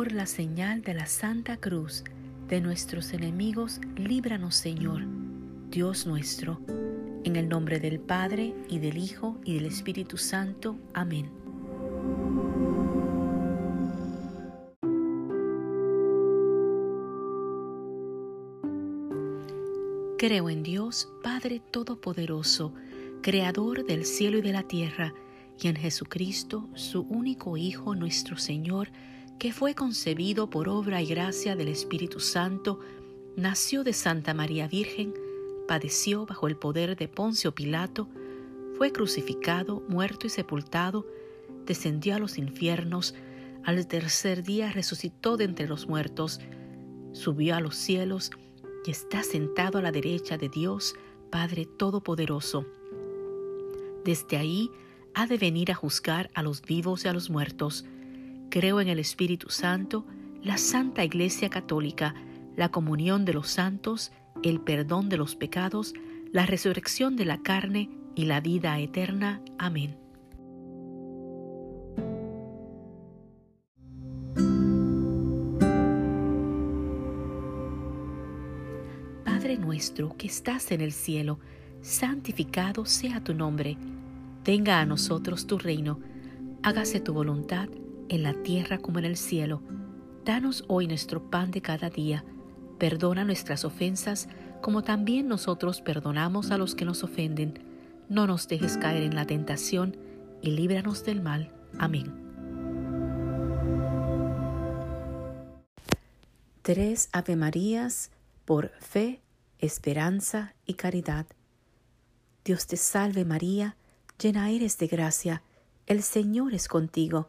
Por la señal de la Santa Cruz de nuestros enemigos, líbranos Señor, Dios nuestro, en el nombre del Padre y del Hijo y del Espíritu Santo. Amén. Creo en Dios, Padre Todopoderoso, Creador del cielo y de la tierra, y en Jesucristo, su único Hijo, nuestro Señor, que fue concebido por obra y gracia del Espíritu Santo, nació de Santa María Virgen, padeció bajo el poder de Poncio Pilato, fue crucificado, muerto y sepultado, descendió a los infiernos, al tercer día resucitó de entre los muertos, subió a los cielos, y está sentado a la derecha de Dios, Padre Todopoderoso. Desde ahí ha de venir a juzgar a los vivos y a los muertos. Creo en el Espíritu Santo, la Santa Iglesia Católica, la comunión de los santos, el perdón de los pecados, la resurrección de la carne y la vida eterna. Amén. nuestro que estás en el cielo, santificado sea tu nombre. Venga a nosotros tu reino. Hágase tu voluntad en la tierra como en el cielo. Danos hoy nuestro pan de cada día. Perdona nuestras ofensas como también nosotros perdonamos a los que nos ofenden. No nos dejes caer en la tentación y líbranos del mal. Amén. Tres Ave Marías por fe esperanza y caridad. Dios te salve María, llena eres de gracia, el Señor es contigo,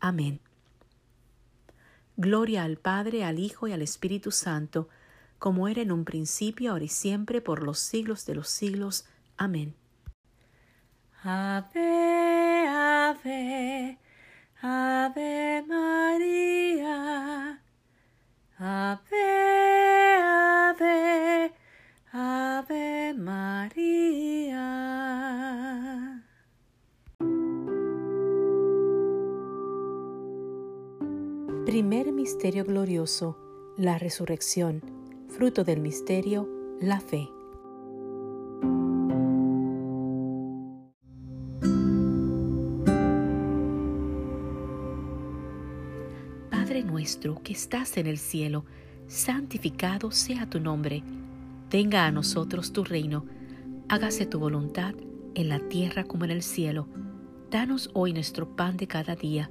Amén. Gloria al Padre, al Hijo y al Espíritu Santo, como era en un principio, ahora y siempre, por los siglos de los siglos. Amén. Ave, ave, ave María. Ave, ave, ave María. Primer misterio glorioso, la resurrección. Fruto del misterio, la fe. nuestro que estás en el cielo, santificado sea tu nombre. Venga a nosotros tu reino. Hágase tu voluntad en la tierra como en el cielo. Danos hoy nuestro pan de cada día.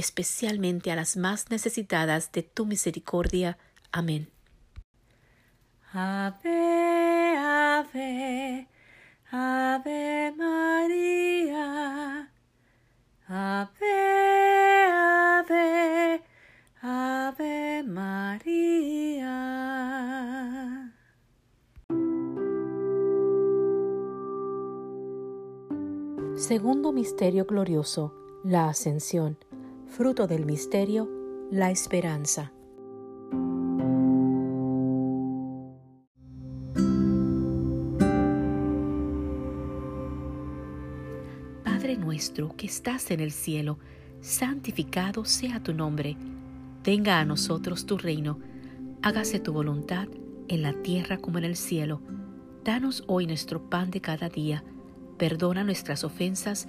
especialmente a las más necesitadas de tu misericordia. Amén. Ave, ave, ave María. Ave, ave, ave María. Segundo Misterio Glorioso, la Ascensión fruto del misterio, la esperanza. Padre nuestro que estás en el cielo, santificado sea tu nombre, venga a nosotros tu reino, hágase tu voluntad en la tierra como en el cielo. Danos hoy nuestro pan de cada día, perdona nuestras ofensas,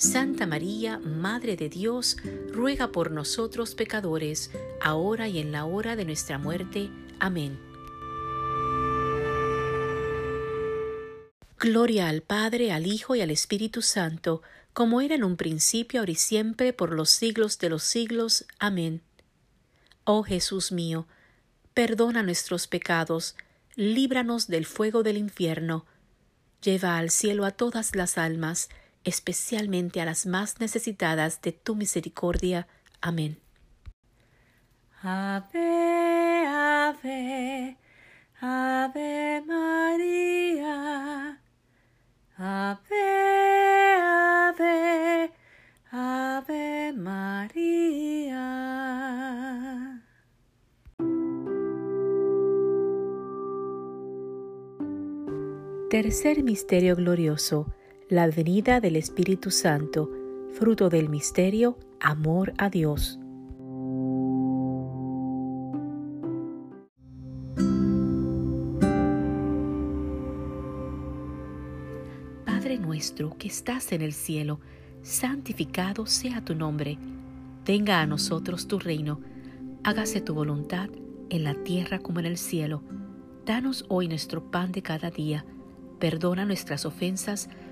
Santa María, Madre de Dios, ruega por nosotros pecadores, ahora y en la hora de nuestra muerte. Amén. Gloria al Padre, al Hijo y al Espíritu Santo, como era en un principio, ahora y siempre, por los siglos de los siglos. Amén. Oh Jesús mío, perdona nuestros pecados, líbranos del fuego del infierno, lleva al cielo a todas las almas, especialmente a las más necesitadas de tu misericordia. Amén. Ave, ave, ave María. Ave. Ave María. Tercer misterio glorioso, la venida del Espíritu Santo, fruto del misterio, amor a Dios. Padre nuestro que estás en el cielo, santificado sea tu nombre, venga a nosotros tu reino, hágase tu voluntad en la tierra como en el cielo. Danos hoy nuestro pan de cada día, perdona nuestras ofensas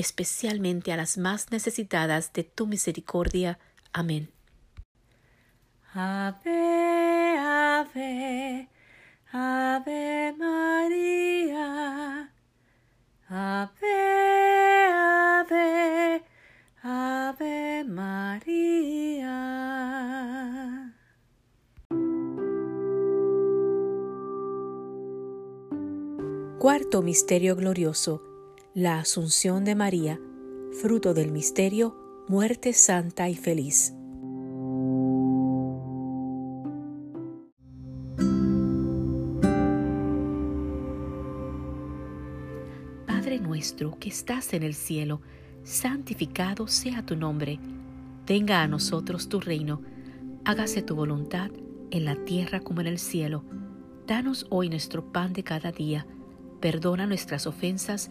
especialmente a las más necesitadas de tu misericordia. Amén. Ave, ave, ave María. Ave, ave, ave María. Cuarto Misterio Glorioso la Asunción de María, fruto del misterio, muerte santa y feliz. Padre nuestro que estás en el cielo, santificado sea tu nombre, venga a nosotros tu reino, hágase tu voluntad en la tierra como en el cielo. Danos hoy nuestro pan de cada día, perdona nuestras ofensas,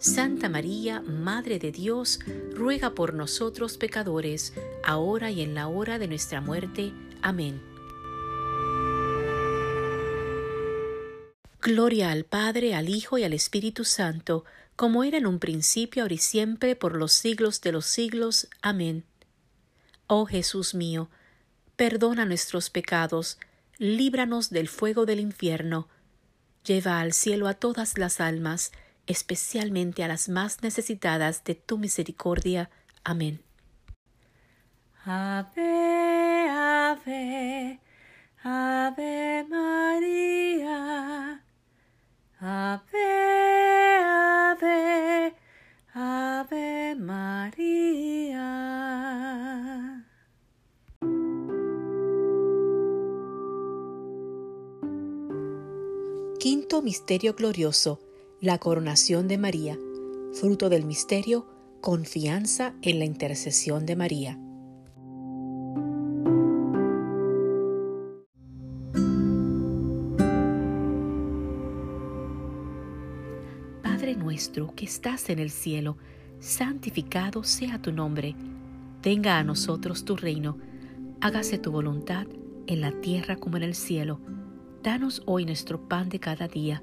Santa María, Madre de Dios, ruega por nosotros pecadores, ahora y en la hora de nuestra muerte. Amén. Gloria al Padre, al Hijo y al Espíritu Santo, como era en un principio, ahora y siempre, por los siglos de los siglos. Amén. Oh Jesús mío, perdona nuestros pecados, líbranos del fuego del infierno, lleva al cielo a todas las almas, especialmente a las más necesitadas de tu misericordia. Amén. Ave, ave, ave María. Ave, ave, ave María. Quinto Misterio Glorioso la coronación de María, fruto del misterio, confianza en la intercesión de María. Padre nuestro que estás en el cielo, santificado sea tu nombre, venga a nosotros tu reino, hágase tu voluntad en la tierra como en el cielo. Danos hoy nuestro pan de cada día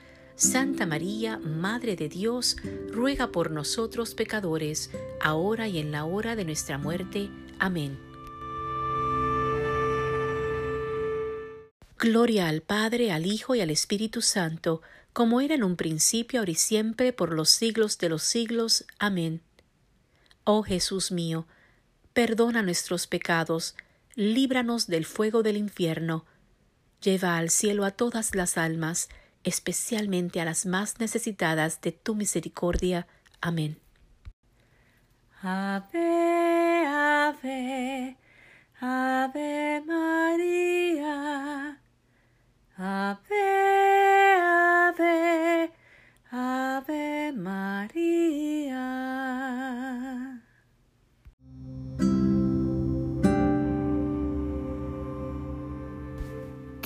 Santa María, Madre de Dios, ruega por nosotros pecadores, ahora y en la hora de nuestra muerte. Amén. Gloria al Padre, al Hijo y al Espíritu Santo, como era en un principio, ahora y siempre, por los siglos de los siglos. Amén. Oh Jesús mío, perdona nuestros pecados, líbranos del fuego del infierno, lleva al cielo a todas las almas, especialmente a las más necesitadas de tu misericordia. Amén. Ave, ave, ave María. Ave, ave, ave María.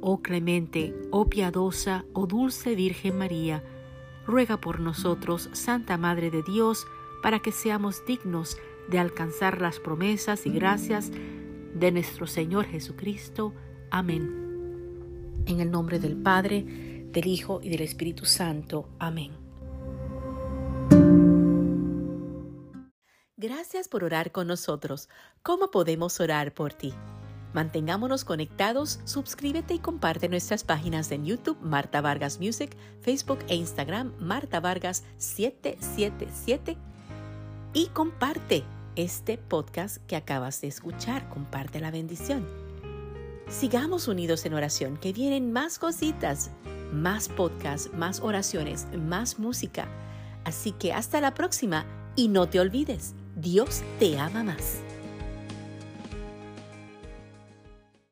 Oh clemente, oh piadosa, oh dulce Virgen María, ruega por nosotros, Santa Madre de Dios, para que seamos dignos de alcanzar las promesas y gracias de nuestro Señor Jesucristo. Amén. En el nombre del Padre, del Hijo y del Espíritu Santo. Amén. Gracias por orar con nosotros. ¿Cómo podemos orar por ti? Mantengámonos conectados, suscríbete y comparte nuestras páginas en YouTube Marta Vargas Music, Facebook e Instagram Marta Vargas 777 y comparte este podcast que acabas de escuchar, comparte la bendición. Sigamos unidos en oración, que vienen más cositas, más podcasts, más oraciones, más música. Así que hasta la próxima y no te olvides, Dios te ama más.